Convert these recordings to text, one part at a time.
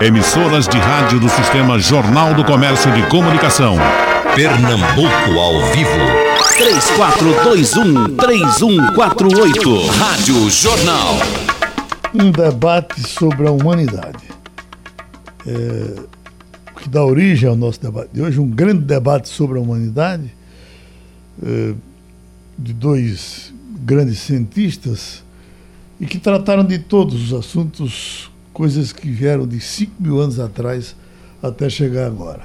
Emissoras de rádio do Sistema Jornal do Comércio de Comunicação. Pernambuco ao vivo. 3421-3148. Rádio Jornal. Um debate sobre a humanidade. É, o que dá origem ao nosso debate de hoje, um grande debate sobre a humanidade, é, de dois grandes cientistas, e que trataram de todos os assuntos coisas que vieram de 5 mil anos atrás até chegar agora.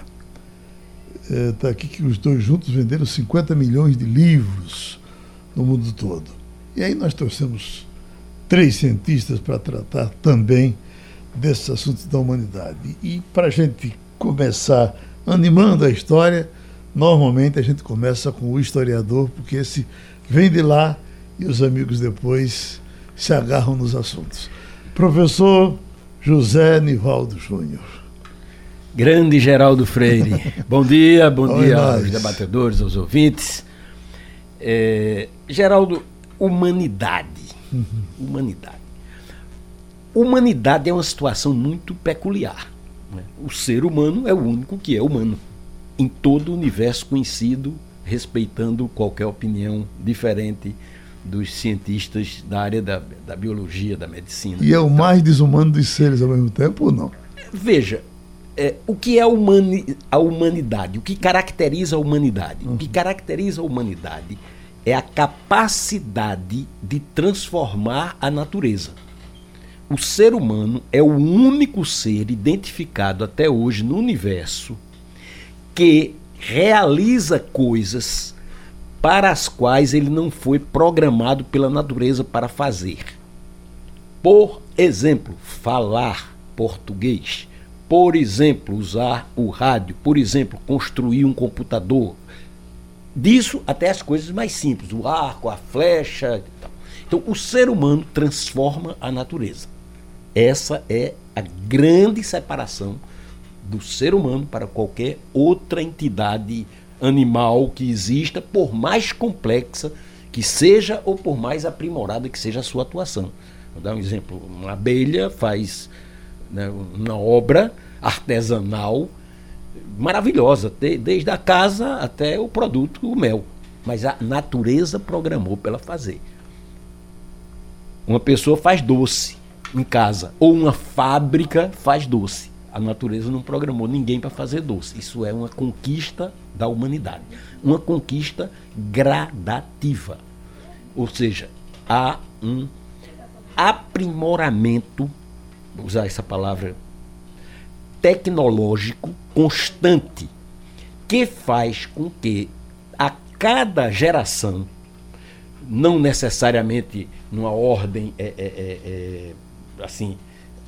Está é, aqui que os dois juntos venderam 50 milhões de livros no mundo todo. E aí nós trouxemos três cientistas para tratar também desses assuntos da humanidade. E para a gente começar animando a história, normalmente a gente começa com o historiador, porque esse vem de lá e os amigos depois se agarram nos assuntos. Professor José Nivaldo Júnior. Grande Geraldo Freire. bom dia, bom Oi, dia nós. aos debatedores, aos ouvintes. É, Geraldo, humanidade. Uhum. Humanidade. Humanidade é uma situação muito peculiar. Né? O ser humano é o único que é humano. Em todo o universo conhecido, respeitando qualquer opinião diferente dos cientistas da área da, da biologia, da medicina. E é o mais desumano dos seres ao mesmo tempo ou não? Veja, é, o que é a, humani a humanidade? O que caracteriza a humanidade? Uhum. O que uhum. caracteriza a humanidade é a capacidade de transformar a natureza. O ser humano é o único ser identificado até hoje no universo que realiza coisas para as quais ele não foi programado pela natureza para fazer. Por exemplo, falar português. Por exemplo, usar o rádio. Por exemplo, construir um computador. Disso até as coisas mais simples, o arco, a flecha. Então, o ser humano transforma a natureza. Essa é a grande separação do ser humano para qualquer outra entidade animal que exista, por mais complexa que seja ou por mais aprimorada que seja a sua atuação. Vou dar um exemplo: uma abelha faz né, uma obra artesanal maravilhosa, desde a casa até o produto, o mel. Mas a natureza programou para ela fazer. Uma pessoa faz doce em casa, ou uma fábrica faz doce. A natureza não programou ninguém para fazer doce. Isso é uma conquista da humanidade. Uma conquista gradativa. Ou seja, há um aprimoramento, vou usar essa palavra, tecnológico constante, que faz com que a cada geração, não necessariamente numa ordem é, é, é, é assim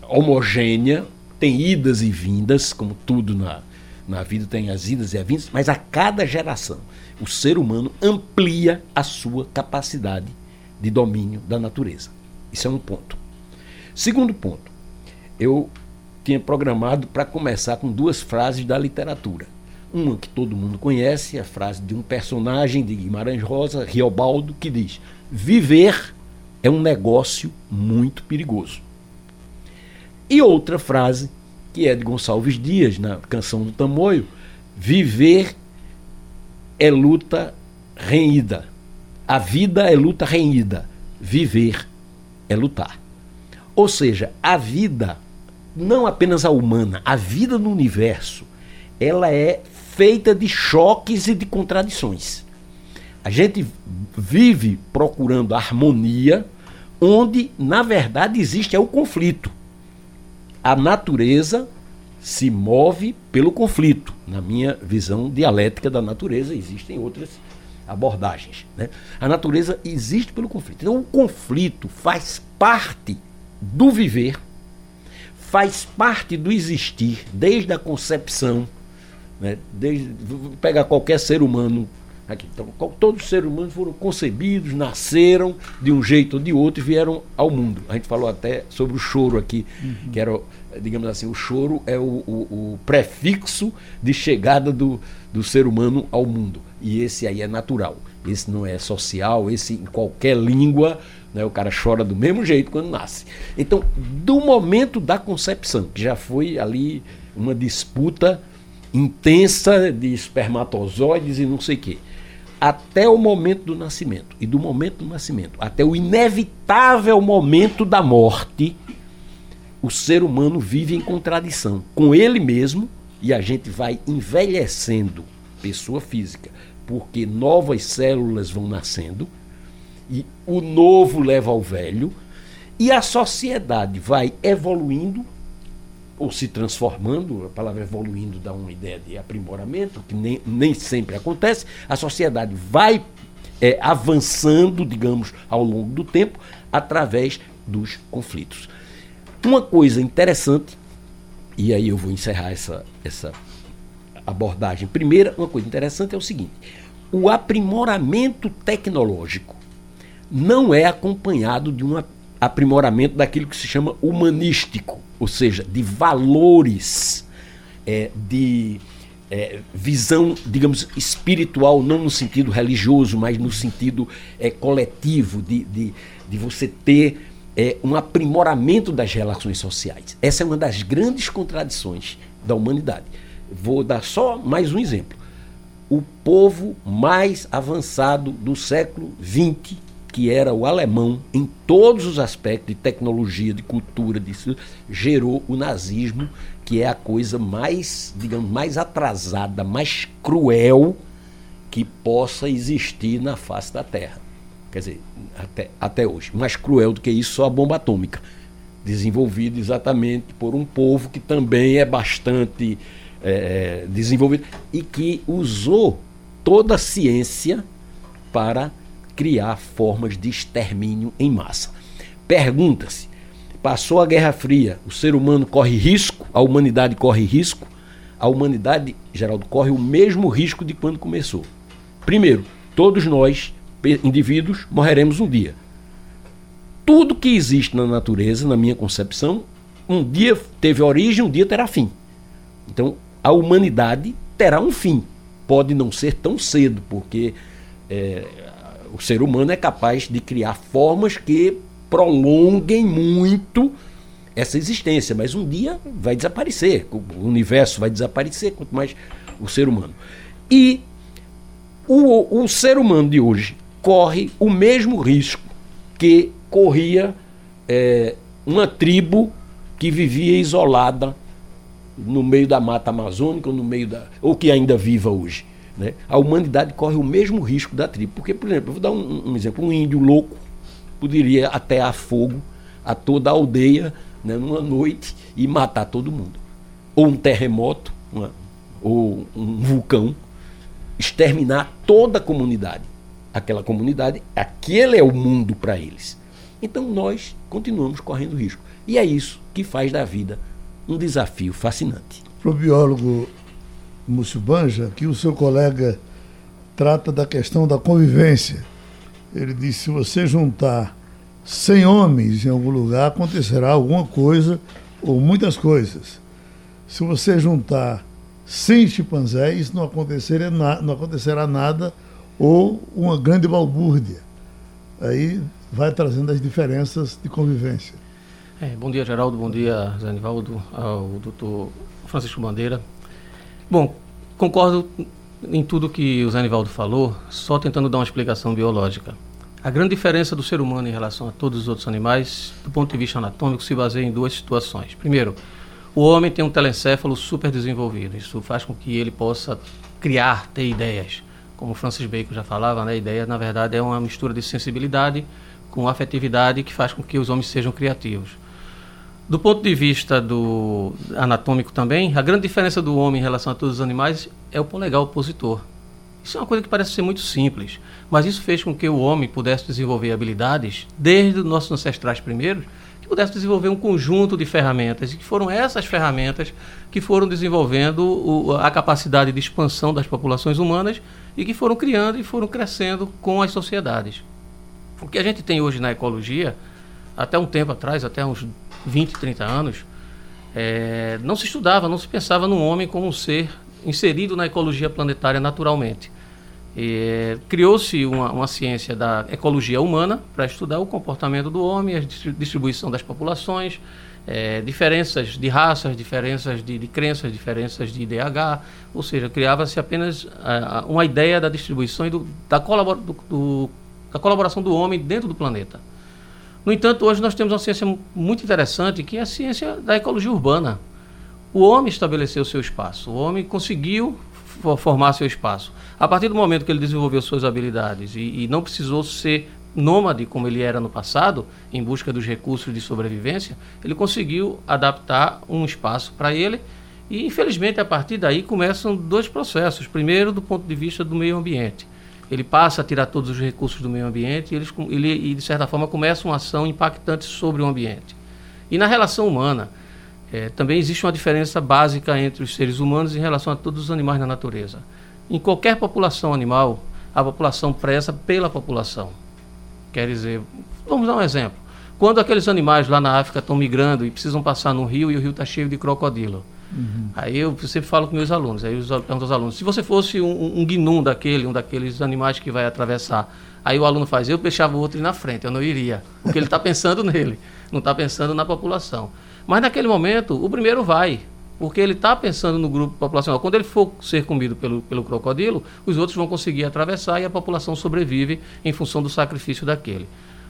homogênea, tem idas e vindas, como tudo na, na vida tem as idas e as vindas, mas a cada geração o ser humano amplia a sua capacidade de domínio da natureza. Isso é um ponto. Segundo ponto, eu tinha programado para começar com duas frases da literatura. Uma que todo mundo conhece, a frase de um personagem de Guimarães Rosa, Riobaldo, que diz: Viver é um negócio muito perigoso. E outra frase, que é de Gonçalves Dias, na canção do Tamoio, viver é luta renhida. A vida é luta renhida. Viver é lutar. Ou seja, a vida, não apenas a humana, a vida no universo, ela é feita de choques e de contradições. A gente vive procurando harmonia, onde, na verdade, existe é o conflito a natureza se move pelo conflito. Na minha visão dialética da natureza, existem outras abordagens. Né? A natureza existe pelo conflito. Então, o conflito faz parte do viver, faz parte do existir, desde a concepção. Né? Desde, pegar qualquer ser humano Aqui, então, todos os seres humanos foram concebidos, nasceram de um jeito ou de outro e vieram ao mundo. A gente falou até sobre o choro aqui, uhum. que era digamos assim, o choro é o, o, o prefixo de chegada do, do ser humano ao mundo. E esse aí é natural. Esse não é social, esse em qualquer língua, né, o cara chora do mesmo jeito quando nasce. Então, do momento da concepção, que já foi ali uma disputa intensa de espermatozoides e não sei o quê, até o momento do nascimento, e do momento do nascimento até o inevitável momento da morte, o ser humano vive em contradição com ele mesmo e a gente vai envelhecendo, pessoa física, porque novas células vão nascendo e o novo leva ao velho e a sociedade vai evoluindo ou se transformando, a palavra evoluindo dá uma ideia de aprimoramento, que nem, nem sempre acontece, a sociedade vai é, avançando, digamos, ao longo do tempo, através dos conflitos. Uma coisa interessante, e aí eu vou encerrar essa, essa abordagem. Primeira, uma coisa interessante é o seguinte: o aprimoramento tecnológico não é acompanhado de um aprimoramento daquilo que se chama humanístico, ou seja, de valores, é, de é, visão, digamos, espiritual, não no sentido religioso, mas no sentido é, coletivo, de, de, de você ter é, um aprimoramento das relações sociais. Essa é uma das grandes contradições da humanidade. Vou dar só mais um exemplo. O povo mais avançado do século XX, que era o alemão, em todos os aspectos de tecnologia, de cultura, disso, gerou o nazismo, que é a coisa mais, digamos, mais atrasada, mais cruel que possa existir na face da Terra quer dizer, até, até hoje. Mais cruel do que isso, só a bomba atômica, desenvolvida exatamente por um povo que também é bastante é, desenvolvido e que usou toda a ciência para criar formas de extermínio em massa. Pergunta-se: passou a Guerra Fria, o ser humano corre risco, a humanidade corre risco? A humanidade, Geraldo, corre o mesmo risco de quando começou. Primeiro, todos nós indivíduos, morreremos um dia. Tudo que existe na natureza, na minha concepção, um dia teve origem, um dia terá fim. Então, a humanidade terá um fim. Pode não ser tão cedo, porque é, o ser humano é capaz de criar formas que prolonguem muito essa existência, mas um dia vai desaparecer, o universo vai desaparecer, quanto mais o ser humano. E o, o ser humano de hoje corre o mesmo risco que corria é, uma tribo que vivia isolada no meio da mata amazônica, ou no meio da, ou que ainda viva hoje. Né? A humanidade corre o mesmo risco da tribo. Porque, por exemplo, eu vou dar um, um exemplo: um índio louco poderia até a fogo a toda a aldeia né, numa noite e matar todo mundo. Ou um terremoto, uma, ou um vulcão, exterminar toda a comunidade aquela comunidade, aquele é o mundo para eles. Então nós continuamos correndo risco. E é isso que faz da vida um desafio fascinante. Para o biólogo Múcio Banja, aqui o seu colega trata da questão da convivência. Ele diz: se você juntar 100 homens em algum lugar, acontecerá alguma coisa ou muitas coisas. Se você juntar 100 chimpanzés, não acontecerá, não acontecerá nada ou uma grande balbúrdia. Aí vai trazendo as diferenças de convivência. É, bom dia, Geraldo. Bom dia, Zanivaldo, ao doutor Francisco Bandeira. Bom, concordo em tudo que o Zanivaldo falou, só tentando dar uma explicação biológica. A grande diferença do ser humano em relação a todos os outros animais, do ponto de vista anatômico, se baseia em duas situações. Primeiro, o homem tem um telencéfalo super desenvolvido. Isso faz com que ele possa criar, ter ideias como Francis Bacon já falava, né, a ideia, na verdade, é uma mistura de sensibilidade com afetividade que faz com que os homens sejam criativos. Do ponto de vista do anatômico também, a grande diferença do homem em relação a todos os animais é o polegar opositor. Isso é uma coisa que parece ser muito simples, mas isso fez com que o homem pudesse desenvolver habilidades, desde os nossos ancestrais primeiros, que pudesse desenvolver um conjunto de ferramentas, e que foram essas ferramentas que foram desenvolvendo o, a capacidade de expansão das populações humanas e que foram criando e foram crescendo com as sociedades. O que a gente tem hoje na ecologia, até um tempo atrás, até uns 20, 30 anos, é, não se estudava, não se pensava no homem como um ser inserido na ecologia planetária naturalmente. Criou-se uma, uma, ciência da ecologia humana para estudar o comportamento do homem, a distribuição das populações, é, diferenças de raças, diferenças de, de, crenças, diferenças de IDH, ou seja, criava-se apenas uh, uma ideia da distribuição e do, da, colabora, do, do, da colaboração do homem dentro do planeta. No entanto, hoje nós temos uma ciência muito interessante, que é a ciência da ecologia urbana. O homem estabeleceu seu espaço, o homem conseguiu formar seu espaço. A partir do momento que ele desenvolveu suas habilidades e, e não precisou ser nômade como ele era no passado, em busca dos recursos de sobrevivência, ele conseguiu adaptar um espaço para ele e, infelizmente, a partir daí começam dois processos. Primeiro, do ponto de vista do meio ambiente. Ele passa a tirar todos os recursos do meio ambiente e, eles, ele, e de certa forma, começa uma ação impactante sobre o ambiente. E na relação humana, é, também existe uma diferença básica entre os seres humanos em relação a todos os animais na natureza. Em qualquer população animal, a população preza pela população. Quer dizer, vamos dar um exemplo. Quando aqueles animais lá na África estão migrando e precisam passar no rio e o rio está cheio de crocodilo. Uhum. Aí eu sempre falo com meus alunos, aí eu pergunto aos alunos, se você fosse um, um guinum daquele, um daqueles animais que vai atravessar, aí o aluno faz, eu deixava o outro ir na frente, eu não iria, porque ele está pensando nele, não está pensando na população. Mas naquele momento, o primeiro vai, porque ele está pensando no grupo populacional. Quando ele for ser comido pelo, pelo crocodilo, os outros vão conseguir atravessar e a população sobrevive em função do sacrifício daquele.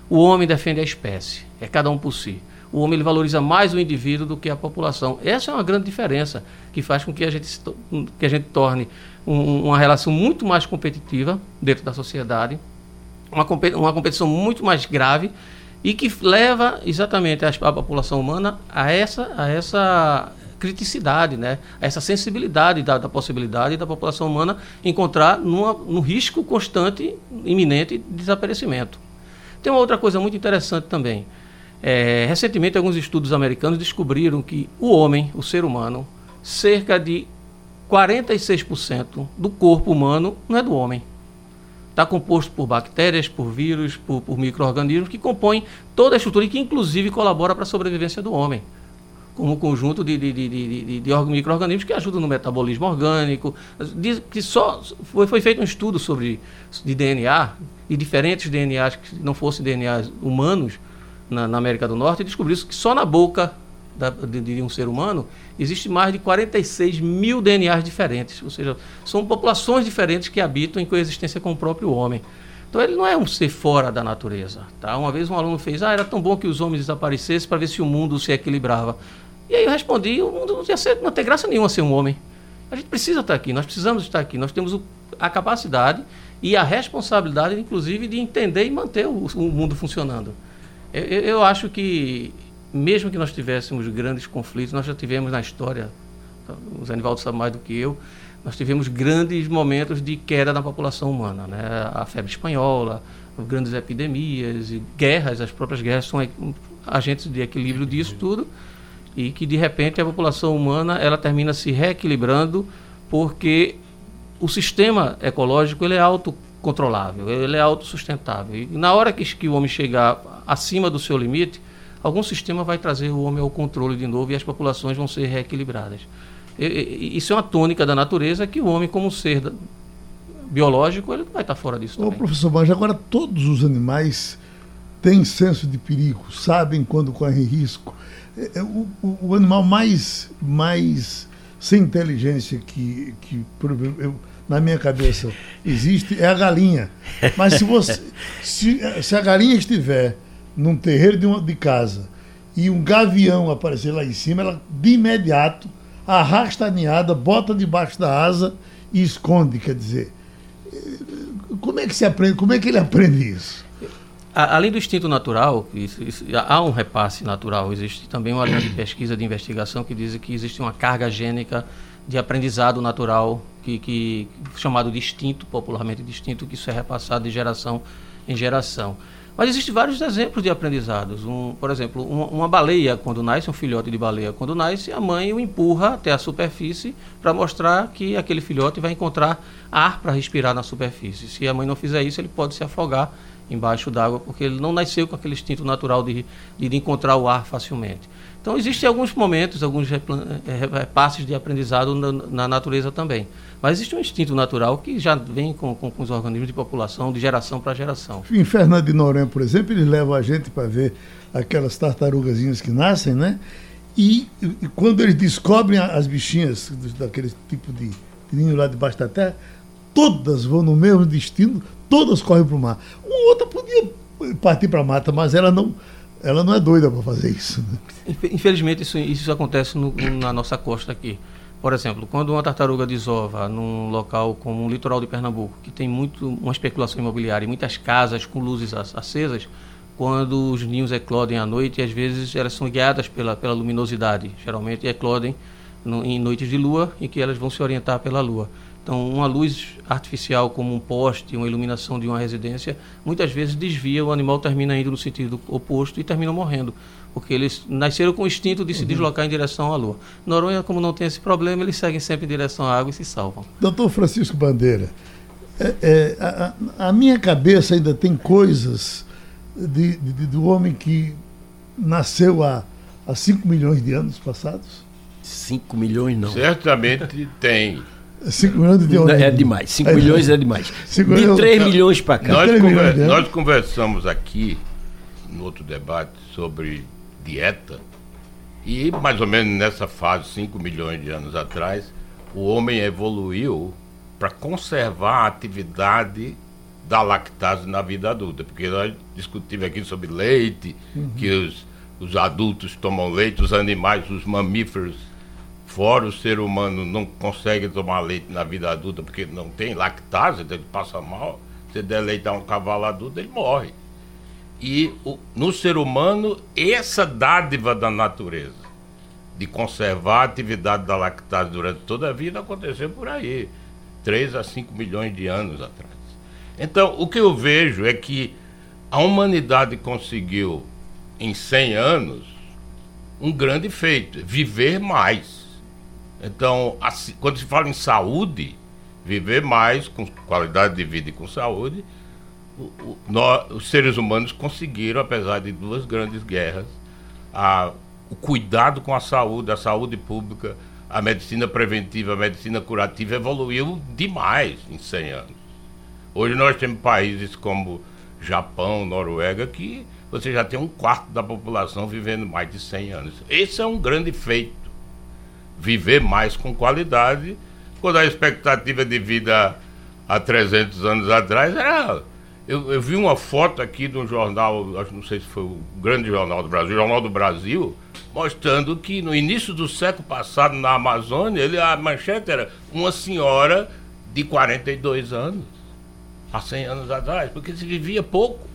O homem defende a espécie, é cada um por si. O homem ele valoriza mais o indivíduo do que a população. Essa é uma grande diferença que faz com que a gente, que a gente torne um, uma relação muito mais competitiva dentro da sociedade, uma, uma competição muito mais grave e que leva exatamente a, a população humana a essa, a essa criticidade, né? a essa sensibilidade da, da possibilidade da população humana encontrar numa, num risco constante, iminente de desaparecimento. Tem uma outra coisa muito interessante também. É, recentemente, alguns estudos americanos descobriram que o homem, o ser humano, cerca de 46% do corpo humano não é do homem está composto por bactérias, por vírus, por, por micro-organismos que compõem toda a estrutura e que inclusive colabora para a sobrevivência do homem. Como um conjunto de, de, de, de, de micro-organismos que ajudam no metabolismo orgânico. Diz que só foi, foi feito um estudo sobre de DNA, e diferentes DNAs que não fossem DNAs humanos na, na América do Norte, e descobriu que só na boca da, de, de, um ser humano, existe mais de 46 mil DNAs diferentes, ou seja, são populações diferentes que habitam em coexistência com o próprio homem. Então ele não é um ser fora da natureza. Tá? Uma vez um aluno fez, ah, era tão bom que os homens desaparecessem para ver se o mundo se equilibrava. E aí eu respondi, o mundo não ia ser, não tem graça nenhuma ser um homem. A gente precisa estar aqui, nós precisamos estar aqui, nós temos o, a capacidade e a responsabilidade, inclusive, de entender e manter o, o mundo funcionando. Eu, eu, acho que mesmo que nós tivéssemos grandes conflitos, nós já tivemos na história, o Zé Nivaldo sabe mais do que eu, nós tivemos grandes momentos de queda da população humana. Né? A febre espanhola, grandes epidemias, guerras, as próprias guerras são agentes de equilíbrio disso tudo, e que de repente a população humana ela termina se reequilibrando porque o sistema ecológico ele é autocontrolável, ele é autossustentável. E na hora que, que o homem chegar acima do seu limite, algum sistema vai trazer o homem ao controle de novo e as populações vão ser reequilibradas. E, e, isso é uma tônica da natureza que o homem, como ser da, biológico, ele não vai estar fora disso. Ô, também. professor, mas agora todos os animais têm senso de perigo, sabem quando correm risco. É, é, o, o, o, animal mais, mais sem inteligência que, que eu, na minha cabeça existe é a galinha. Mas se você se, se a galinha estiver num terreiro de, uma, de casa e um gavião aparecer lá em cima, ela de imediato arrasta a ninhada, bota debaixo da asa e esconde, quer dizer. Como é que se aprende? Como é que ele aprende isso? Além do instinto natural, isso, isso, há um repasse natural, existe também uma linha de pesquisa, de investigação que diz que existe uma carga gênica de aprendizado natural, que, que chamado de instinto, popularmente de instinto, que isso é repassado de geração em geração. Mas existem vários exemplos de aprendizados. Um, por exemplo, uma, uma, baleia, quando nasce, um filhote de baleia, quando nasce, a mãe o empurra até a superfície para mostrar que aquele filhote vai encontrar ar para respirar na superfície. Se a mãe não fizer isso, ele pode se afogar embaixo d'água, porque ele não nasceu com aquele instinto natural de, de encontrar o ar facilmente. Então, existem alguns momentos, alguns passos de aprendizado na, na, natureza também. Mas existe um instinto natural que já vem com, com, com os organismos de população, de geração para geração. Em Fernando de Noronha, por exemplo, eles levam a gente para ver aquelas tartarugazinhas que nascem, né? E, e, quando eles descobrem as bichinhas daquele tipo de ninho lá debaixo da terra, todas vão no mesmo destino, todas correm para o mar. Uma outra podia partir para a mata, mas ela não ela não é doida para fazer isso. Né? Infelizmente, isso, isso acontece no, na nossa costa aqui. Por exemplo, quando uma tartaruga desova num local como o litoral de Pernambuco, que tem muito uma especulação imobiliária e muitas casas com luzes acesas, quando os ninhos eclodem à noite, às vezes elas são guiadas pela, pela luminosidade. Geralmente eclodem no, em noites de lua, em que elas vão se orientar pela lua. Então, uma luz artificial como um poste, uma iluminação de uma residência, muitas vezes desvia, o animal termina indo no sentido oposto e termina morrendo, porque eles nasceram com o instinto de se uhum. deslocar em direção à Lua. Noronha, como não tem esse problema, eles seguem sempre em direção à água e se salvam. Doutor Francisco Bandeira, é, é, a, a, minha cabeça ainda tem coisas de, de, do homem que nasceu há, há 5 milhões de anos passados? 5 milhões não. Certamente tem. 5 milhões de onde? É demais. 5 é, milhões é demais. De 3 milhões para cá. Nós, conver, nós conversamos aqui, no outro debate, sobre dieta. E mais ou menos nessa fase, 5 milhões de anos atrás, o homem evoluiu para conservar a atividade da lactase na vida adulta. Porque nós discutimos aqui sobre leite, uhum. que os, os adultos tomam leite, os animais, os mamíferos Fora o ser humano não consegue tomar leite na vida adulta porque não tem lactase, então ele passa mal. Se deleitar um cavalo adulto, ele morre. E o, no ser humano, essa dádiva da natureza de conservar a atividade da lactase durante toda a vida aconteceu por aí, 3 a 5 milhões de anos atrás. Então, o que eu vejo é que a humanidade conseguiu, em 100 anos, um grande feito: viver mais. Então, assim, quando se fala em saúde, viver mais, com qualidade de vida e com saúde, o, o, nós, os seres humanos conseguiram, apesar de duas grandes guerras, a, o cuidado com a saúde, a saúde pública, a medicina preventiva, a medicina curativa evoluiu demais em 100 anos. Hoje nós temos países como Japão, Noruega, que você já tem um quarto da população vivendo mais de 100 anos. Esse é um grande feito viver mais com qualidade, quando a expectativa de vida há 300 anos atrás era. Eu, eu vi uma foto aqui de um jornal, acho não sei se foi o grande jornal do Brasil, Jornal do Brasil, mostrando que no início do século passado, na Amazônia, ele, a manchete era uma senhora de 42 anos, há 100 anos atrás, porque se vivia pouco.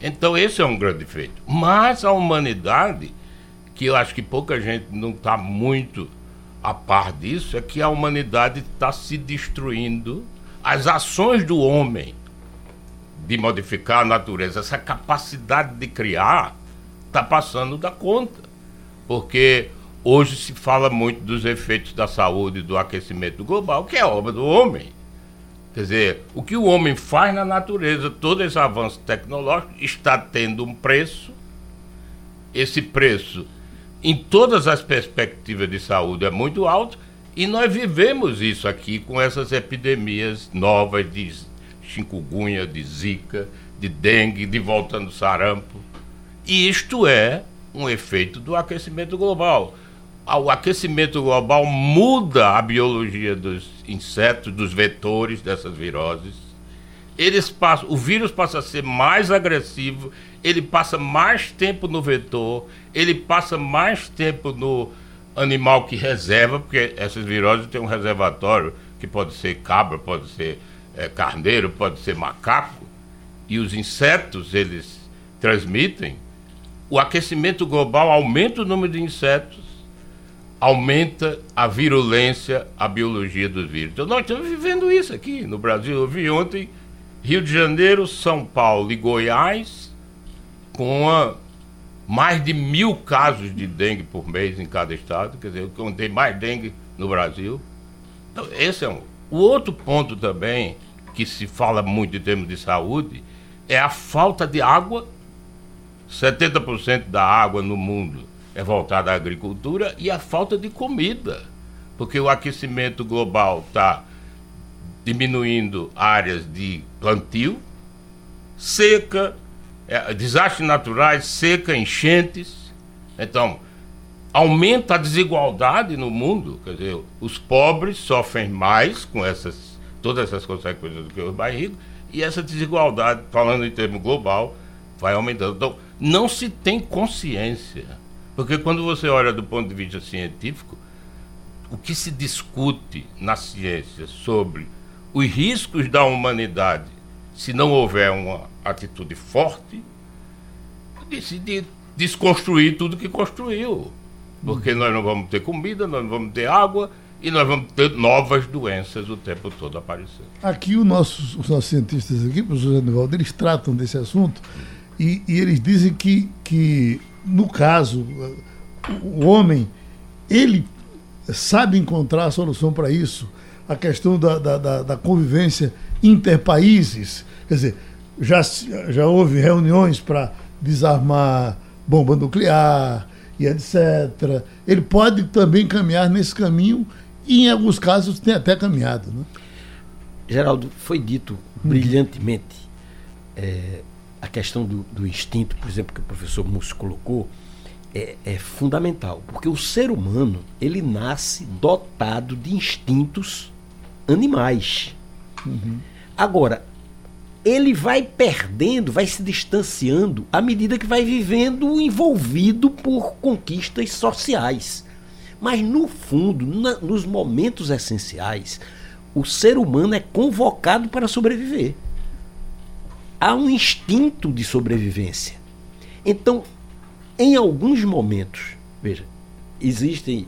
Então, esse é um grande feito. Mas a humanidade, que eu acho que pouca gente não está muito a par disso é que a humanidade está se destruindo. As ações do homem de modificar a natureza, essa capacidade de criar, está passando da conta. Porque hoje se fala muito dos efeitos da saúde do aquecimento global, que é obra do homem. Quer dizer, o que o homem faz na natureza, todo esse avanço tecnológico, está tendo um preço. Esse preço em todas as perspectivas de saúde é muito alto e nós vivemos isso aqui com essas epidemias novas de chikungunya, de zika, de dengue, de voltando sarampo. E isto é um efeito do aquecimento global. O aquecimento global muda a biologia dos insetos, dos vetores dessas viroses. Eles passam, o vírus passa a ser mais agressivo ele passa mais tempo no vetor, ele passa mais tempo no animal que reserva, porque essas viroses têm um reservatório que pode ser cabra, pode ser é, carneiro, pode ser macaco, e os insetos eles transmitem. O aquecimento global aumenta o número de insetos, aumenta a virulência, a biologia dos vírus. Então nós estamos vivendo isso aqui no Brasil. Eu vi ontem Rio de Janeiro, São Paulo e Goiás com uma, mais de mil casos de dengue por mês em cada estado, quer dizer, tem mais dengue no Brasil. Então, esse é um. O outro ponto também, que se fala muito em termos de saúde, é a falta de água. 70% da água no mundo é voltada à agricultura e à falta de comida. Porque o aquecimento global está diminuindo áreas de plantio, seca, é, desastres naturais, seca, enchentes. Então, aumenta a desigualdade no mundo. Quer dizer, os pobres sofrem mais com essas, todas essas consequências do que os mais ricos, e essa desigualdade, falando em termos global, vai aumentando. Então, não se tem consciência. Porque quando você olha do ponto de vista científico, o que se discute na ciência sobre os riscos da humanidade se não houver uma atitude forte de, de desconstruir tudo que construiu. Porque nós não vamos ter comida, nós não vamos ter água e nós vamos ter novas doenças o tempo todo aparecendo. Aqui os nossos, os nossos cientistas aqui, professor Anivaldo, eles tratam desse assunto e, e, eles dizem que, que, no caso, o homem, ele sabe encontrar a solução para isso. A questão da, da, da, da convivência interpaíses. Quer dizer, já, já houve reuniões para desarmar bomba nuclear e etc. Ele pode também caminhar nesse caminho e, em alguns casos, tem até caminhado. Né? Geraldo, foi dito hum. brilhantemente é, a questão do, do, instinto, por exemplo, que o professor Múcio colocou, é, é, fundamental, porque o ser humano ele nasce dotado de instintos animais. Uhum. Agora, ele vai perdendo, vai se distanciando à medida que vai vivendo envolvido por conquistas sociais. Mas, no fundo, na, nos momentos essenciais, o ser humano é convocado para sobreviver. Há um instinto de sobrevivência. Então, em alguns momentos, veja, existem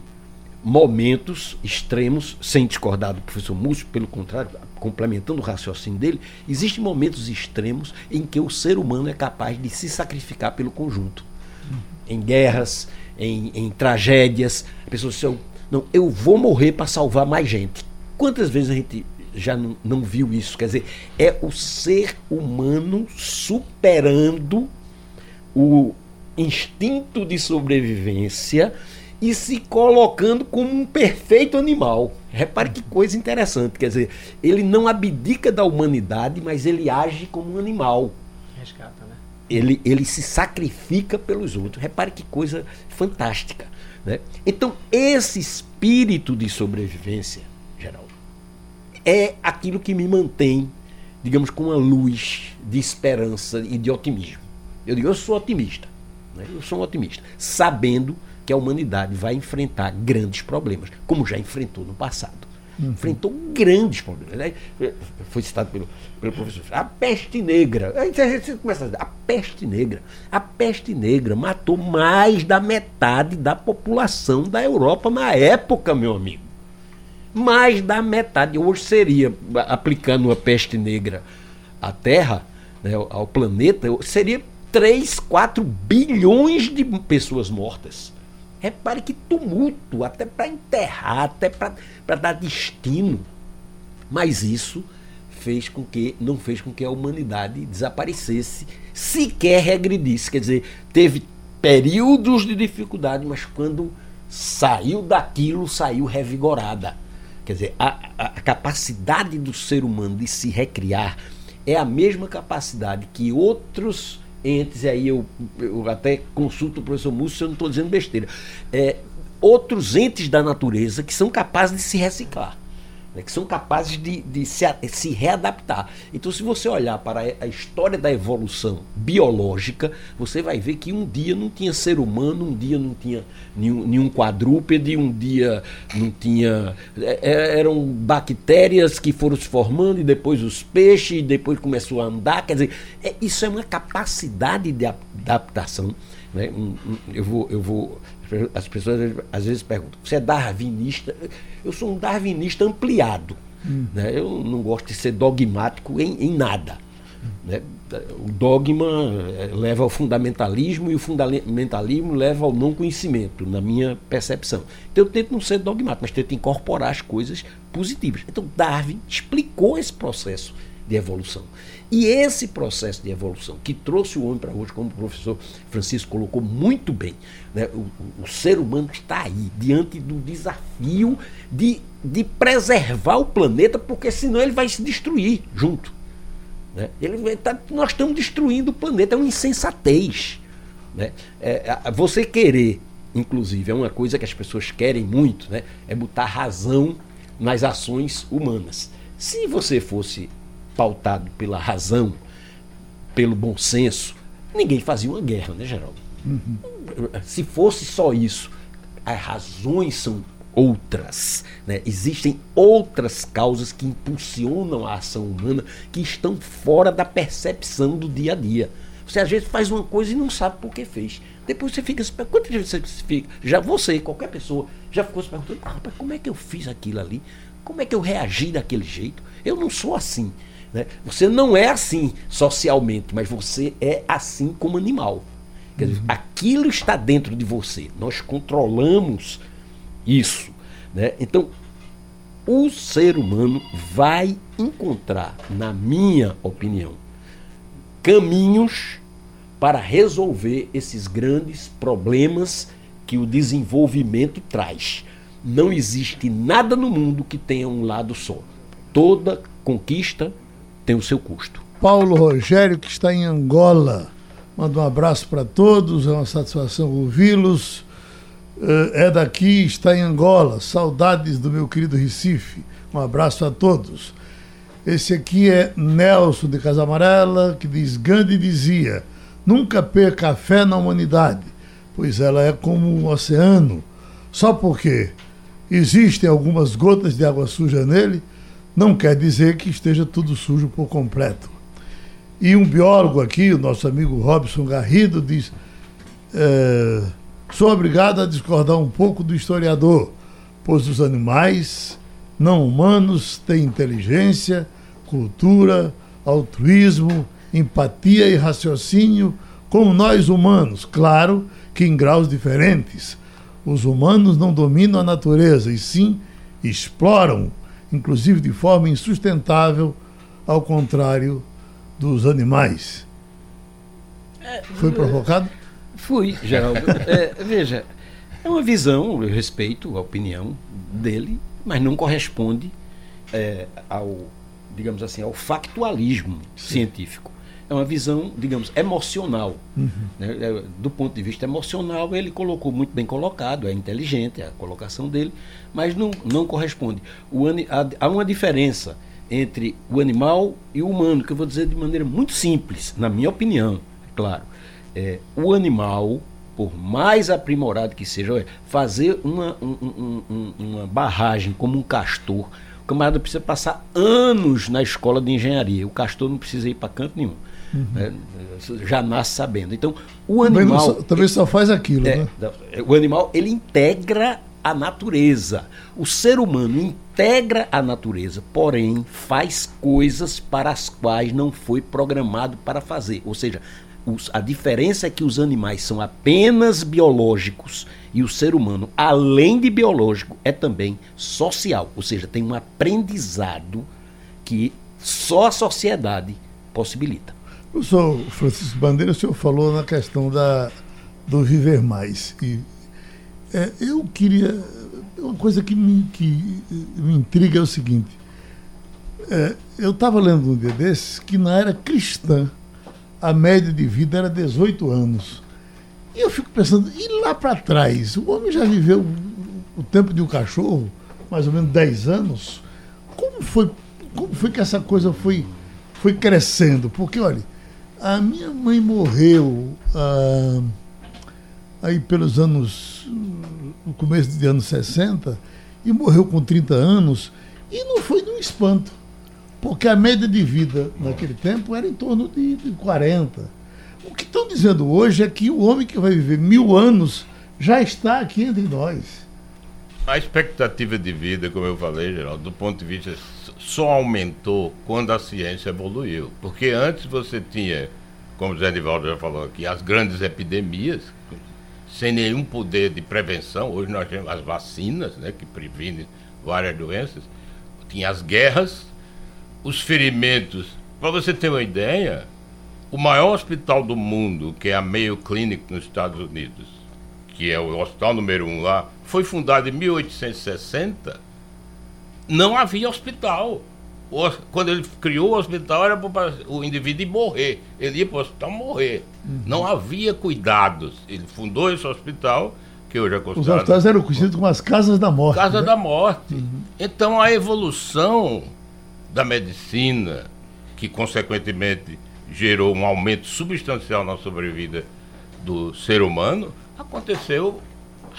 momentos extremos, sem discordar do professor Múcio, pelo contrário, complementando o raciocínio dele, existem momentos extremos em que o ser humano é capaz de se sacrificar pelo conjunto. Em guerras, em, em tragédias, a pessoa diz, não, eu vou morrer para salvar mais gente. Quantas vezes a gente já não, não viu isso? Quer dizer, é o ser humano superando o instinto de sobrevivência e se colocando como um perfeito animal. Repare que coisa interessante, quer dizer, ele não abdica da humanidade, mas ele age como um animal. Rescata, né? Ele, ele se sacrifica pelos outros. Repare que coisa fantástica. Né? Então, esse espírito de sobrevivência, Geraldo, é aquilo que me mantém, digamos, com uma luz de esperança e de otimismo. Eu digo, eu sou otimista. Né? Eu sou um otimista, sabendo que a humanidade vai enfrentar grandes problemas, como já enfrentou no passado. Uhum. Enfrentou grandes problemas. Né? Foi citado pelo, pelo professor. A peste negra. Aí você começa a dizer, a peste negra. A peste negra matou mais da metade da população da Europa na época, meu amigo. Mais da metade. Hoje seria, aplicando a peste negra à Terra, né, ao planeta, seria 3, 4 bilhões de pessoas mortas. Repare que tumulto, até para enterrar, até para dar destino. Mas isso fez com que não fez com que a humanidade desaparecesse, sequer regredisse. Quer dizer, teve períodos de dificuldade, mas quando saiu daquilo, saiu revigorada. Quer dizer, a, a, capacidade do ser humano de se recriar é a mesma capacidade que outros entes, e aí eu, eu até consulto o professor Múcio se eu não estou dizendo besteira, é, outros entes da natureza que são capazes de se reciclar né, que são capazes de, de se, se, readaptar. Então, se você olhar para a história da evolução biológica, você vai ver que um dia não tinha ser humano, um dia não tinha nenhum, nenhum quadrúpede, um dia não tinha. É, é, eram bactérias que foram se formando, e depois os peixes, e depois começou a andar. Quer dizer, é, isso é uma capacidade de adaptação. Né? Eu vou. Eu vou as pessoas às vezes perguntam: você é darwinista? Eu sou um darwinista ampliado. Hum. Né? Eu não gosto de ser dogmático em, em nada. Né? O dogma eh, leva ao fundamentalismo e o fundamentalismo leva ao não conhecimento, na minha percepção. Então eu tento não ser dogmático, mas tento incorporar as coisas positivas. Então Darwin explicou esse processo de evolução. E esse processo de evolução que trouxe o homem para hoje, como o professor Francisco colocou muito bem, né? o, o, ser humano está aí, diante do desafio de, de preservar o planeta, porque senão ele vai se destruir junto. Né? Ele tá, nós estamos destruindo o planeta, é uma insensatez. Né? É, você querer, inclusive, é uma coisa que as pessoas querem muito, né? é botar razão nas ações humanas. Se você fosse pautado pela razão, pelo bom senso, ninguém fazia uma guerra, né, Geraldo? Uhum. Se fosse só isso, as razões são outras. Né? Existem outras causas que impulsionam a ação humana que estão fora da percepção do dia a dia. Você às vezes faz uma coisa e não sabe por que fez. Depois você fica se perguntando, quantas vezes você fica? Já você, qualquer pessoa, já ficou se perguntando, ah, rapaz, como é que eu fiz aquilo ali? Como é que eu reagi daquele jeito? Eu não sou assim. Né? Você não é assim socialmente, mas você é assim como animal. Quer dizer, uhum. aquilo está dentro de você. Nós controlamos isso. Né? Então, o ser humano vai encontrar, na minha opinião, caminhos para resolver esses grandes problemas que o desenvolvimento traz. Não existe nada no mundo que tenha um lado só. Toda conquista tem o seu custo. Paulo Rogério, que está em Angola. Manda um abraço para todos, é uma satisfação ouvi-los. Eh, é daqui, está em Angola. Saudades do meu querido Recife. Um abraço a todos. Esse aqui é Nelson de Casa Amarela, que diz: Gandhi dizia, nunca perca a fé na humanidade, pois ela é como um oceano. Só porque existem algumas gotas de água suja nele, não quer dizer que esteja tudo sujo por completo. E um biólogo aqui, o nosso amigo Robson Garrido, diz: é, sou obrigado a discordar um pouco do historiador, pois os animais não humanos têm inteligência, cultura, altruísmo, empatia e raciocínio como nós humanos, claro que em graus diferentes. Os humanos não dominam a natureza e sim exploram inclusive de forma insustentável, ao contrário dos animais. É, Foi provocado? Fui, Geraldo. é, veja, é uma visão, eu respeito a opinião dele, mas não corresponde é, ao, digamos assim, ao factualismo Sim. científico é uma visão, digamos, emocional. Uhum. Né? É, do ponto de vista emocional, ele colocou muito bem colocado, é inteligente a colocação dele, mas não, não corresponde. O, há uma diferença entre o animal e o humano, que eu vou dizer de maneira muito simples, na minha opinião, é claro. É, o animal, por mais aprimorado que seja, fazer uma, um, um, uma barragem como um castor, o camarada precisa passar anos na escola de engenharia. O castor não precisa ir para canto nenhum. Uhum. Né? Já nasce sabendo. Então, o animal. Também, também só faz aquilo, é, né? O animal, ele integra a natureza. O ser humano integra a natureza, porém faz coisas para as quais não foi programado para fazer. Ou seja, os, a diferença é que os animais são apenas biológicos e o ser humano, além de biológico, é também social. Ou seja, tem um aprendizado que só a sociedade possibilita. Professor Francisco Bandeira, o senhor falou na questão da, do viver mais. E é, eu queria. Uma coisa que me, que me intriga é o seguinte. É, eu estava lendo um dia desses que na era cristã a média de vida era 18 anos. E eu fico pensando, e lá para trás? O homem já viveu o tempo de um cachorro, mais ou menos 10 anos. Como foi, como foi que essa coisa foi, foi crescendo? Porque, olha, a minha mãe morreu ah, aí pelos anos. no começo dos anos 60 e morreu com 30 anos e não foi de um espanto, porque a média de vida naquele tempo era em torno de, de 40. O que estão dizendo hoje é que o homem que vai viver mil anos já está aqui entre nós. A expectativa de vida, como eu falei, Geraldo, do ponto de vista só aumentou quando a ciência evoluiu. Porque antes você tinha, como o Zé Nivaldo já falou aqui, as grandes epidemias, sem nenhum poder de prevenção. Hoje nós temos as vacinas, né, que previnem várias doenças. Tinha as guerras, os ferimentos Para você ter uma ideia, o maior hospital do mundo, que é a Mayo Clinic nos Estados Unidos, que é o hospital número um lá, foi fundado em 1860. Não havia hospital. Quando ele criou o hospital, era para o indivíduo ir morrer. Ele ia para o hospital morrer. Uhum. Não havia cuidados. Ele fundou esse hospital, que hoje é considerado... Os hospitais eram conhecidos como as casas da morte. Casa né? da morte. Uhum. Então, a evolução da medicina, que consequentemente gerou um aumento substancial na sobrevida do ser humano, aconteceu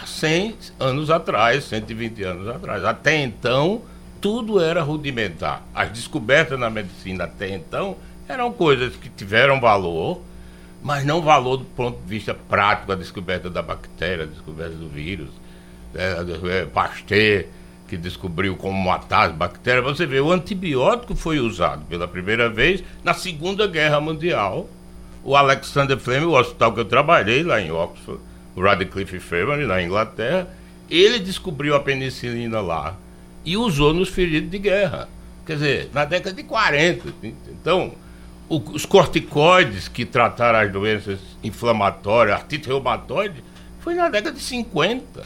há 100 anos atrás, 120 anos atrás. Até então, tudo era rudimentar. As descobertas na medicina até então eram coisas que tiveram valor, mas não valor do ponto de vista prático, a descoberta da bactéria, a descoberta do vírus, é, Pasteur, que descobriu como matar as bactérias. Você vê, o antibiótico foi usado pela primeira vez na Segunda Guerra Mundial. O Alexander Fleming, o hospital que eu trabalhei lá em Oxford, Radcliffe Infirmary, na Inglaterra, ele descobriu a penicilina lá e usou nos feridos de guerra. Quer dizer, na década de 40. Então, o, os corticoides que trataram as doenças inflamatórias, artrite reumatoide, foi na década de 50.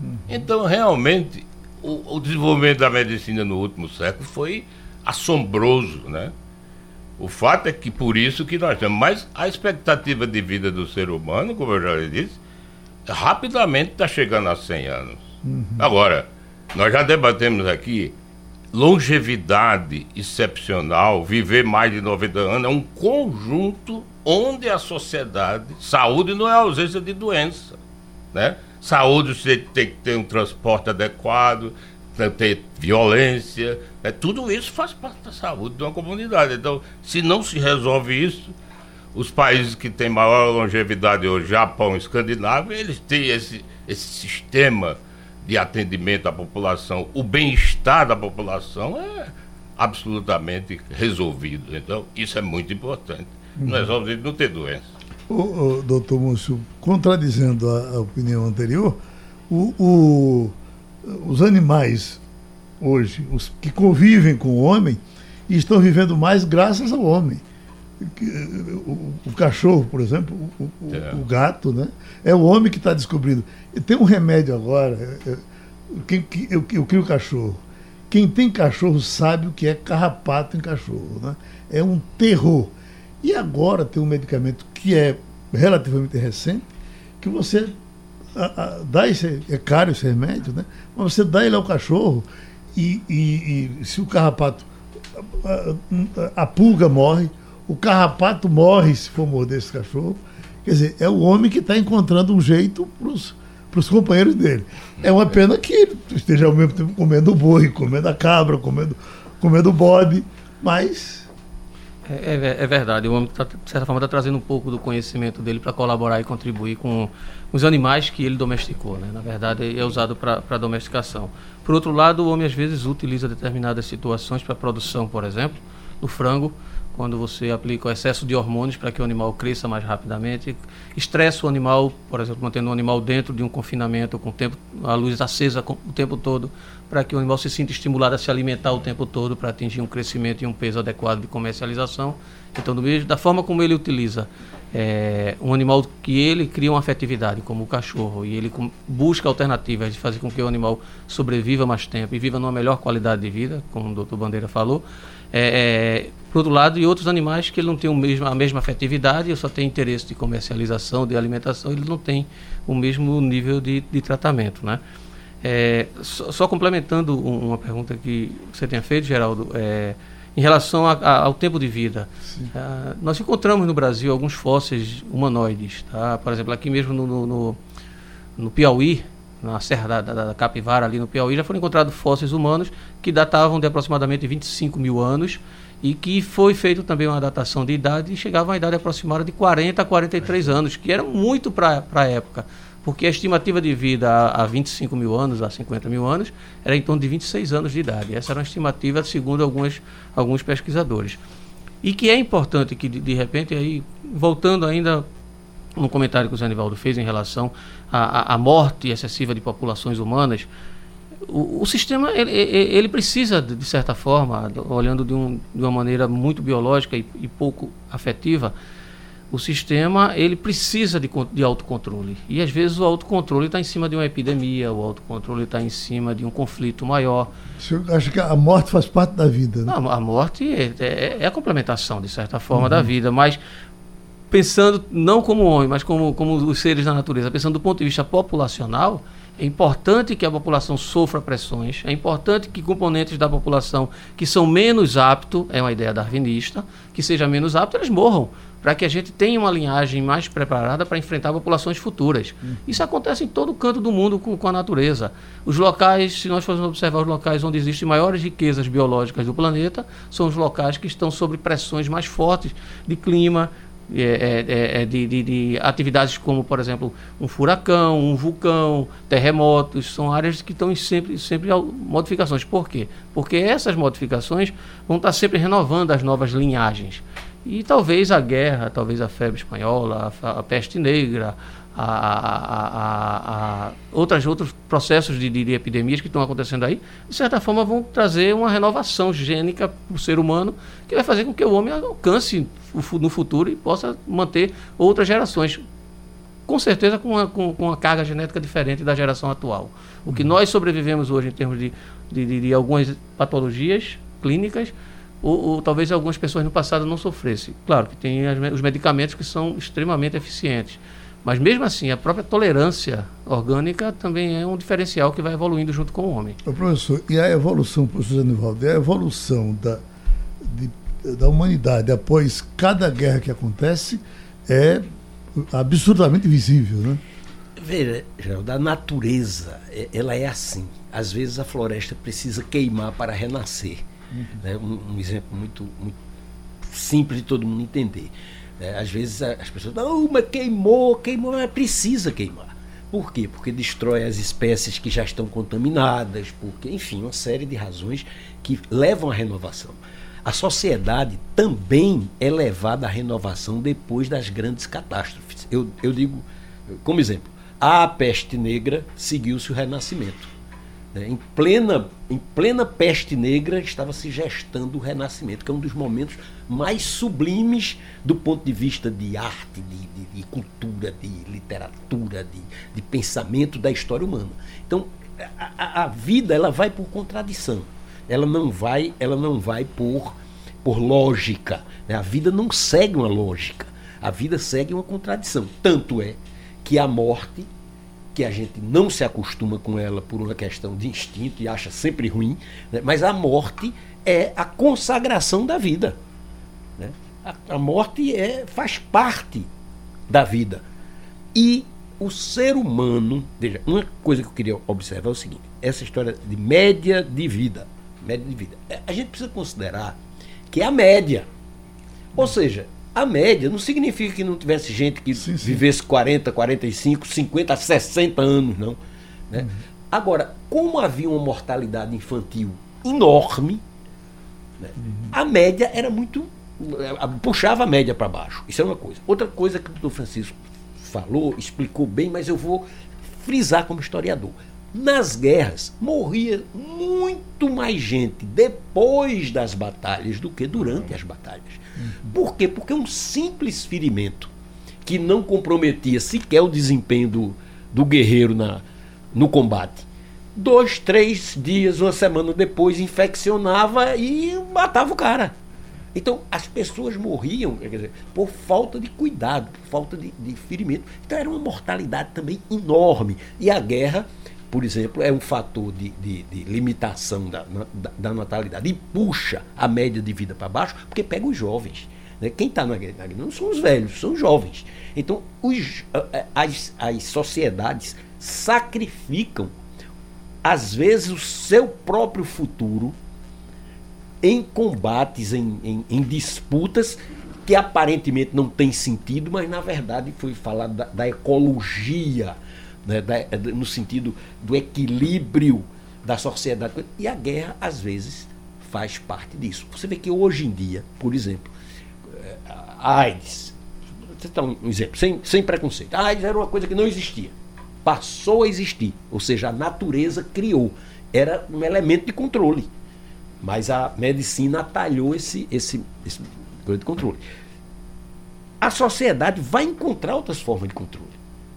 Uhum. Então, realmente, o, o, desenvolvimento da medicina no último século foi assombroso, né? O fato é que por isso que nós temos, mas a expectativa de vida do ser humano, como eu já lhe disse, rapidamente está chegando a 100 anos. Uhum. Agora, nós já debatemos aqui longevidade excepcional, viver mais de 90 anos, é um conjunto onde a sociedade, saúde não é ausência de doença, né? Saúde você tem que ter um transporte adequado, tem que ter violência, né? tudo isso faz parte da saúde de uma comunidade. Então, se não se resolve isso, os países que têm maior longevidade hoje, Japão, Escandinávia, eles têm esse, esse sistema de atendimento à população, o bem-estar da população é absolutamente resolvido. Então, isso é muito importante. Uhum. Não resolve não ter doença. O, o doutor Múcio, contradizendo a, a opinião anterior, o, o, os animais hoje, os que convivem com o homem, estão vivendo mais graças ao homem. O, o cachorro, por exemplo, o, é. o, gato, né? É o homem que está descobrindo. Tem um remédio agora. É, é, quem, eu, eu crio cachorro. Quem tem cachorro sabe o que é carrapato em cachorro. Né? É um terror. E agora tem um medicamento que é relativamente recente, que você a, a, dá esse, é caro esse remédio, né? Mas você dá ele ao cachorro e, e, e se o carrapato. A, a, pulga morre, o carrapato morre se for morder esse cachorro. Quer dizer, é o homem que está encontrando um jeito para os companheiros dele. É uma pena que ele esteja ao mesmo tempo comendo boi, comendo a cabra, comendo, comendo bode, mas é, é, é, verdade, o homem, tá, de certa forma, está trazendo um pouco do conhecimento dele para colaborar e contribuir com os animais que ele domesticou. Né? Na verdade, é usado para domesticação. Por outro lado, o homem às vezes utiliza determinadas situações para produção, por exemplo, do frango, quando você aplica o excesso de hormônios para que o animal cresça mais rapidamente, estressa o animal, por exemplo, mantendo o animal dentro de um confinamento com tempo, a luz acesa o tempo todo, para que o animal se sinta estimulado a se alimentar o tempo todo para atingir um crescimento e um peso adequado de comercialização. Então, do mesmo, da forma como ele utiliza é, um animal que ele cria uma afetividade, como o cachorro, e ele com, busca alternativas de fazer com que o animal sobreviva mais tempo e viva numa melhor qualidade de vida, como o doutor Bandeira falou, é, é, por outro lado, e outros animais que ele não tem o mesmo, a mesma afetividade, ele só tem interesse de comercialização, de alimentação, ele não tem o mesmo nível de, de tratamento, né? É, só, só, complementando uma pergunta que você tinha feito, Geraldo, é, em relação a, a, ao tempo de vida. Uh, nós encontramos no Brasil alguns fósseis humanoides. Tá? Por exemplo, aqui mesmo no, no, no Piauí, na Serra da, da, da, Capivara, ali no Piauí, já foram encontrados fósseis humanos que datavam de aproximadamente 25 mil anos e que foi feito também uma datação de idade e chegava a idade aproximada de 40 a 43 anos, que era muito para a época, porque a estimativa de vida há, há 25 mil anos, há 50 mil anos, era em torno de 26 anos de idade. Essa era uma estimativa segundo algumas, alguns pesquisadores. E que é importante que, de, de repente, aí, voltando ainda um comentário que o Zé Anivaldo fez em relação à, à morte excessiva de populações humanas, o, o sistema ele, ele, precisa, de certa forma, olhando de, um, de uma maneira muito biológica e, e pouco afetiva, o sistema ele precisa de, de autocontrole. E às vezes o autocontrole está em cima de uma epidemia, o autocontrole está em cima de um conflito maior. Senhor acha que a morte faz parte da vida? Né? Não, a morte é, é, é, a complementação, de certa forma, uhum. da vida, mas pensando não como homem, mas como, como os seres da natureza, pensando do ponto de vista populacional, é importante que a população sofra pressões, é importante que componentes da população que são menos aptos, é uma ideia darwinista, que seja menos apto, eles morram, para que a gente tenha uma linhagem mais preparada para enfrentar populações futuras. Uhum. Isso acontece em todo canto do mundo com, com, a natureza. Os locais, se nós formos observar os locais onde existem maiores riquezas biológicas do planeta, são os locais que estão sob pressões mais fortes de clima, é, é, é, é, de, de, de, atividades como, por exemplo, um furacão, um vulcão, terremotos, são áreas que estão em sempre, sempre modificações. Por quê? Porque essas modificações vão estar sempre renovando as novas linhagens. E talvez a guerra, talvez a febre espanhola, a, a peste negra, a, a, a, outras, outros processos de, de, de epidemias que estão acontecendo aí, de certa forma vão trazer uma renovação gênica para o ser humano, que vai fazer com que o homem alcance no futuro e possa manter outras gerações. Com certeza com uma, com, com uma carga genética diferente da geração atual. O que nós sobrevivemos hoje em termos de, de, de, de algumas patologias clínicas, ou, ou, talvez algumas pessoas no passado não sofressem. Claro que tem as, os medicamentos que são extremamente eficientes mas mesmo assim, a própria tolerância orgânica também é um diferencial que vai evoluindo junto com o homem. Ô, professor, e a evolução, professor Anivaldo, a evolução da, de, da humanidade após cada guerra que acontece é absurdamente visível, né? Veja, Geraldo, a natureza, é, ela é assim. Às vezes a floresta precisa queimar para renascer. Uhum. Né? Um, um exemplo muito, muito simples de todo mundo entender. É, às vezes as pessoas, não, mas queimou, queimou, mas precisa queimar. Por quê? Porque destrói as espécies que já estão contaminadas, porque, enfim, uma série de razões que levam à renovação. A sociedade também é levada à renovação depois das grandes catástrofes. Eu, eu digo, como exemplo, a peste negra seguiu-se o renascimento. Né? Em, plena, em plena peste negra estava se gestando o Renascimento, que é um dos momentos mais sublimes do ponto de vista de arte, de, de, de cultura, de literatura, de, de, pensamento da história humana. Então, a, a, vida ela vai por contradição. Ela não vai, ela não vai por, por lógica. Né? A vida não segue uma lógica. A vida segue uma contradição. Tanto é que a morte que a gente não se acostuma com ela por uma questão de instinto e acha sempre ruim, né? mas a morte é a consagração da vida. Né? A, a, morte é, faz parte da vida. E o ser humano, veja, uma coisa que eu queria observar é o seguinte: essa história de média de vida. Média de vida. É, a gente precisa considerar que é a média. Ou seja, a média não significa que não tivesse gente que sim, sim. vivesse 40, 45, 50, 60 anos, não. Né? Uhum. Agora, como havia uma mortalidade infantil enorme, né? uhum. a média era muito. Puxava a média para baixo. Isso é uma coisa. Outra coisa que o doutor Francisco falou, explicou bem, mas eu vou frisar como historiador. Nas guerras, morria muito mais gente depois das batalhas do que durante as batalhas. Por quê? Porque um simples ferimento que não comprometia sequer o desempenho do, do guerreiro na, no combate. Dois, três dias, uma semana depois, infeccionava e matava o cara. Então, as pessoas morriam dizer, por falta de cuidado, por falta de, de ferimento. Então, era uma mortalidade também enorme. E a guerra por exemplo, é um fator de, de, de limitação da, da, da, natalidade e puxa a média de vida para baixo, porque pega os jovens. Né? Quem está na guerra não são os velhos, são os jovens. Então, os, as, as sociedades sacrificam, às vezes, o seu próprio futuro em combates, em, em, em disputas que aparentemente não tem sentido, mas na verdade foi falado da, da ecologia né, da, no sentido do equilíbrio da sociedade. E a guerra, às vezes, faz parte disso. Você vê que hoje em dia, por exemplo, eh, a AIDS, você dá um exemplo, sem, sem preconceito. A AIDS era uma coisa que não existia. Passou a existir, ou seja, a natureza criou. era um elemento de controle. Mas a medicina atalhou esse, esse, esse de controle. A sociedade vai encontrar outras formas de controle.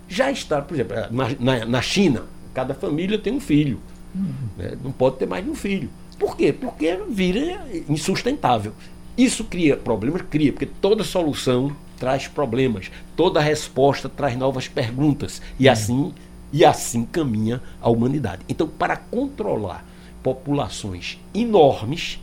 Já está, por exemplo, na, na, na China, cada família tem um filho. Uhum. Né? Não pode ter mais de um filho. Por quê? Porque vira insustentável. Isso cria problemas? Cria, porque toda solução traz problemas, toda resposta traz novas perguntas. E assim, e assim caminha a humanidade. Então, para controlar populações enormes,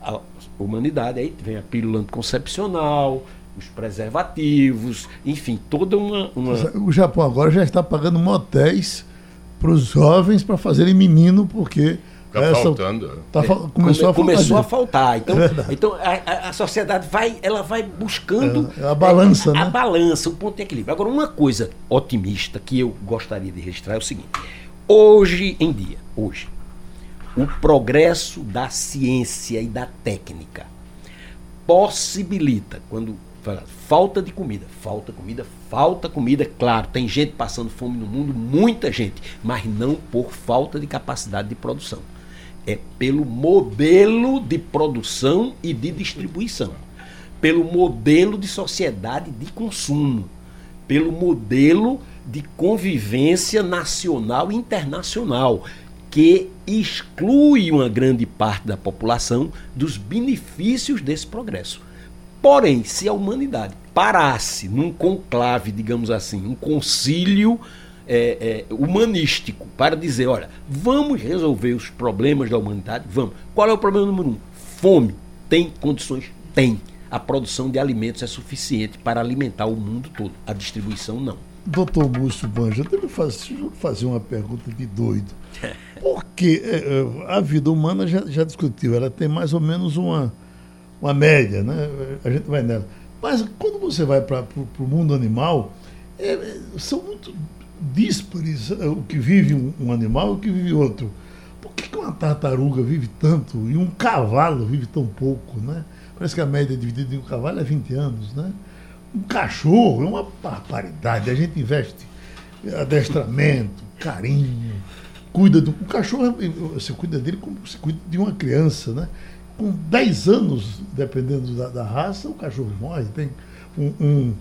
a humanidade, aí vem a pílula anticoncepcional, os preservativos, enfim, toda uma, uma... O Japão agora já está pagando motéis para os jovens para fazerem menino, porque Está essa, faltando. Tá, é, começou, a, começou a faltar. Então, é então a, a, sociedade vai, ela vai buscando é, a balança, é, né? A balança, o ponto de equilíbrio. Agora, uma coisa otimista que eu gostaria de registrar é o seguinte: hoje em dia, hoje, o progresso da ciência e da técnica possibilita, quando falta de comida, falta comida, falta comida, claro, tem gente passando fome no mundo, muita gente, mas não por falta de capacidade de produção. É pelo modelo de produção e de distribuição, pelo modelo de sociedade de consumo, pelo modelo de convivência nacional e internacional que exclui uma grande parte da população dos benefícios desse progresso. Porém, se a humanidade parasse num conclave, digamos assim, um concílio é, é, humanístico para dizer, olha, vamos resolver os problemas da humanidade, vamos. Qual é o problema número um? Fome. Tem condições? Tem. A produção de alimentos é suficiente para alimentar o mundo todo. A distribuição não. Doutor Múcio Banja, eu devo fazer, fazer uma pergunta de doido. Porque é, é, a vida humana já, já discutiu, ela tem mais ou menos uma, uma média, né? A gente vai nela. Mas quando você vai para o mundo animal, é, é, são muito díspares é, o que vive um, um, animal e o que vive outro. Por que, que uma tartaruga vive tanto e um cavalo vive tão pouco, né? Parece que a média dividida em um cavalo é 20 anos, né? Um cachorro é uma barbaridade. A gente investe adestramento, carinho, cuida do. O cachorro, você cuida dele como você cuida de uma criança, né? Com 10 anos, dependendo da, da raça, o cachorro morre. Tem um, um,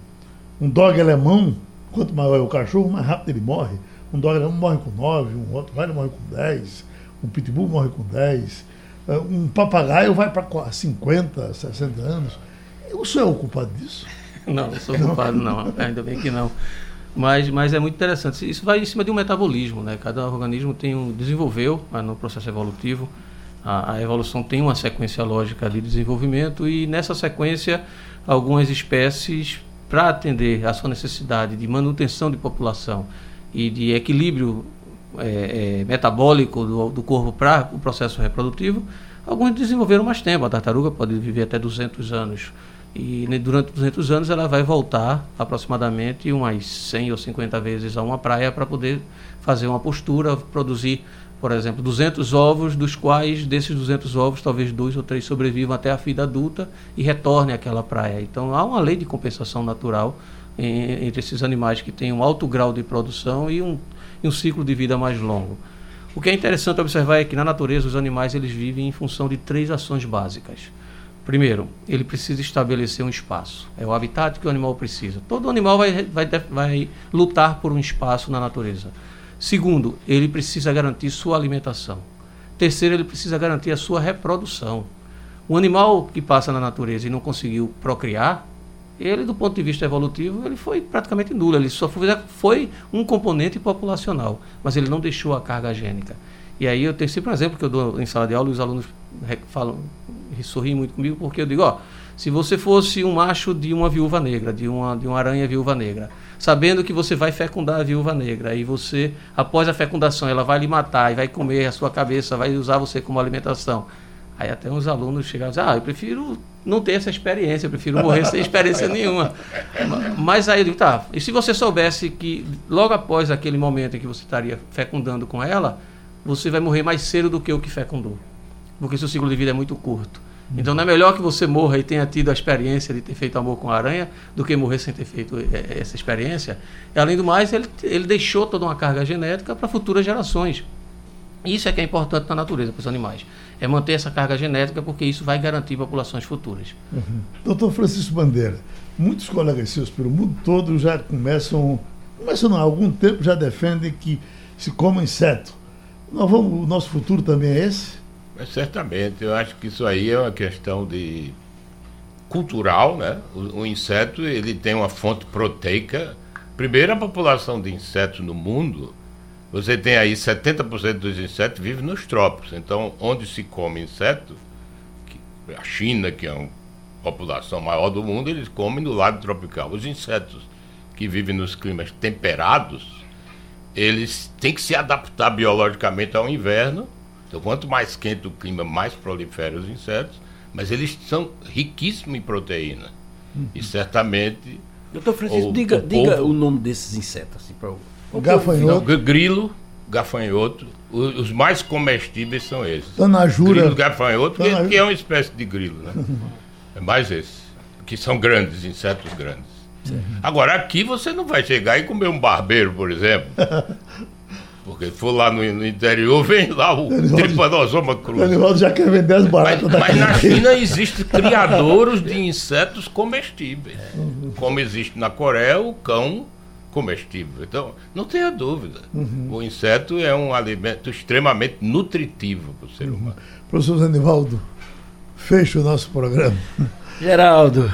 um dog alemão, quanto maior é o cachorro, mais rápido ele morre. Um dog alemão morre com 9, um outro vai morre com 10, um pitbull morre com 10, eh, um papagaio vai para 50, 60 anos. O senhor é o culpado disso? Não, não sou culpado, não. Ainda bem que não. Mas, mas é muito interessante. Isso vai em cima de um metabolismo, né? Cada organismo tem um, desenvolveu no processo evolutivo. A, a, evolução tem uma sequência lógica de desenvolvimento e nessa sequência algumas espécies para atender à sua necessidade de manutenção de população e de equilíbrio é, é, metabólico do, do corpo para o processo reprodutivo, alguns desenvolveram mais tempo. A tartaruga pode viver até 200 anos. E durante 200 anos ela vai voltar aproximadamente umas 100 ou 50 vezes a uma praia para poder fazer uma postura, produzir, por exemplo, 200 ovos, dos quais desses 200 ovos talvez dois ou três sobrevivam até a vida adulta e retornem àquela praia. Então há uma lei de compensação natural em, entre esses animais que têm um alto grau de produção e um, e um ciclo de vida mais longo. O que é interessante observar é que na natureza os animais eles vivem em função de três ações básicas. Primeiro, ele precisa estabelecer um espaço. É o habitat que o animal precisa. Todo animal vai, vai, vai lutar por um espaço na natureza. Segundo, ele precisa garantir sua alimentação. Terceiro, ele precisa garantir a sua reprodução. O animal que passa na natureza e não conseguiu procriar, ele, do ponto de vista evolutivo, ele foi praticamente nulo. Ele só foi, foi um componente populacional, mas ele não deixou a carga gênica. E aí eu tenho sempre um exemplo que eu dou em sala de aula e os alunos falam, sorriem muito comigo, porque eu digo, ó, se você fosse um macho de uma viúva negra, de uma, de uma aranha viúva negra, sabendo que você vai fecundar a viúva negra, e você, após a fecundação, ela vai lhe matar e vai comer a sua cabeça, vai usar você como alimentação. Aí até uns alunos chegavam e diziam, ah, eu prefiro não ter essa experiência, eu prefiro morrer sem experiência nenhuma. Mas aí eu digo, tá, e se você soubesse que logo após aquele momento em que você estaria fecundando com ela, você vai morrer mais cedo do que o que fecundou. Porque seu ciclo de vida é muito curto. Então não é melhor que você morra e tenha tido a experiência de ter feito amor com a aranha do que morrer sem ter feito é, essa experiência. E, além do mais, ele, ele deixou toda uma carga genética para futuras gerações. Isso é que é importante na natureza para os animais. É manter essa carga genética, porque isso vai garantir populações futuras. Uhum. Doutor Francisco Bandeira, muitos colegas seus pelo mundo todo já começam, começam há algum tempo, já defendem que se coma inseto. Nós vamos, o nosso futuro também é esse? É, certamente, eu acho que isso aí é uma questão de cultural, né? O, o, inseto ele tem uma fonte proteica. Primeiro, a população de insetos no mundo, você tem aí 70% dos insetos vivem nos trópicos. Então, onde se come inseto, a China, que é uma população maior do mundo, eles comem no lado tropical. Os insetos que vivem nos climas temperados, eles têm que se adaptar biologicamente ao inverno. Então, quanto mais quente o clima, mais proliferam os insetos mas eles são riquíssimos em proteína. Uhum. E certamente. Doutor Francisco, o, diga, o, diga povo... o nome desses insetos. Assim, para o gafanhoto. Não, grilo, gafanhoto. Os, os, mais comestíveis são esses. Tanajura. Grilo, gafanhoto, que, que, é uma espécie de grilo, né? é mais esse. Que são grandes, insetos grandes. Sim. Agora, aqui você não vai chegar e comer um barbeiro, por exemplo. Porque for lá no, no interior, vem lá o Trypanosoma cruz. O Danivaldo já quer vender as baratas Mas, mas na China existem criadouros de insetos comestíveis. Uhum. Como existe na Coreia o cão comestível. Então, não tenha dúvida. Uhum. O inseto é um alimento extremamente nutritivo para o ser uhum. humano. Professor Danivaldo, fecha o nosso programa. Geraldo,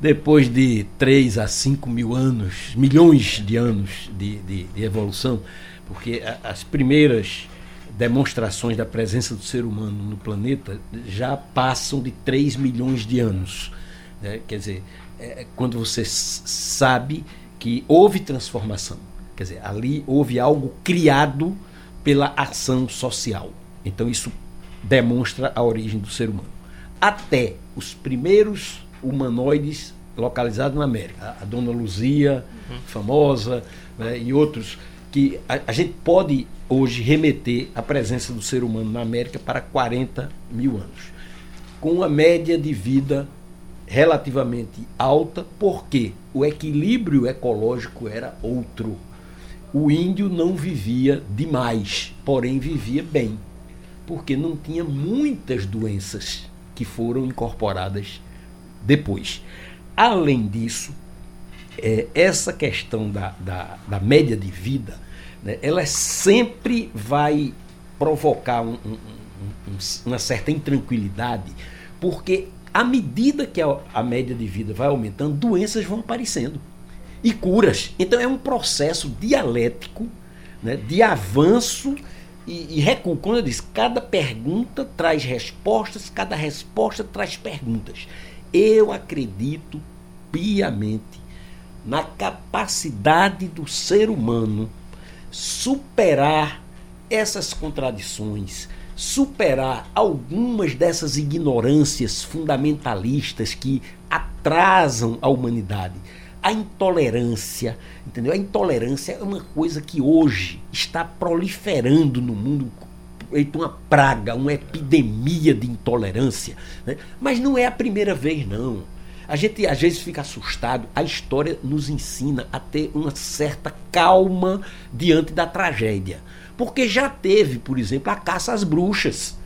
depois de 3 a 5 mil anos, milhões de anos de, de, de evolução, porque a, as primeiras demonstrações da presença do ser humano no planeta já passam de 3 milhões de anos. Né? Quer dizer, é, é quando você sabe que houve transformação, quer dizer, ali houve algo criado pela ação social. Então isso demonstra a origem do ser humano. Até os primeiros humanoides localizados na América, a Dona Luzia, uhum. famosa, né, e outros que a, a, gente pode hoje remeter a presença do ser humano na América para 40 mil anos, com uma média de vida relativamente alta, porque o equilíbrio ecológico era outro. O índio não vivia demais, porém vivia bem, porque não tinha muitas doenças que foram incorporadas depois. Além disso, é, essa questão da, da, da média de vida né, ela sempre vai provocar um, um, um, uma certa intranquilidade, porque à medida que a, a média de vida vai aumentando, doenças vão aparecendo e curas. Então é um processo dialético né, de avanço e, e recuo. Quando eu disse, cada pergunta traz respostas, cada resposta traz perguntas. Eu acredito piamente na capacidade do ser humano superar essas contradições, superar algumas dessas ignorâncias fundamentalistas que atrasam a humanidade. A intolerância, entendeu? A intolerância é uma coisa que hoje está proliferando no mundo feito uma praga, uma epidemia de intolerância. Né? Mas não é a primeira vez, não. A gente às vezes fica assustado. A história nos ensina a ter uma certa calma diante da tragédia. Porque já teve, por exemplo, a caça às bruxas.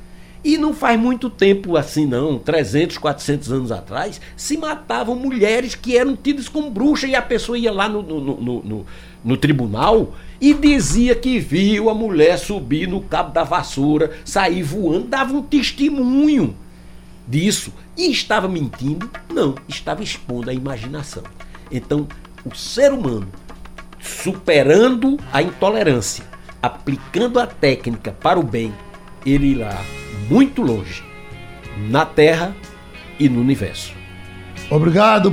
E não faz muito tempo assim, não, 300, 400 anos atrás, se matavam mulheres que eram tidas como bruxas e a pessoa ia lá no, no, no, no, no tribunal e dizia que viu a mulher subir no cabo da vassoura, sair voando, dava um testemunho disso. E estava mentindo? Não, estava expondo a imaginação. Então, o ser humano, superando a intolerância, aplicando a técnica para o bem, ele irá muito longe, na Terra e no universo. Obrigado.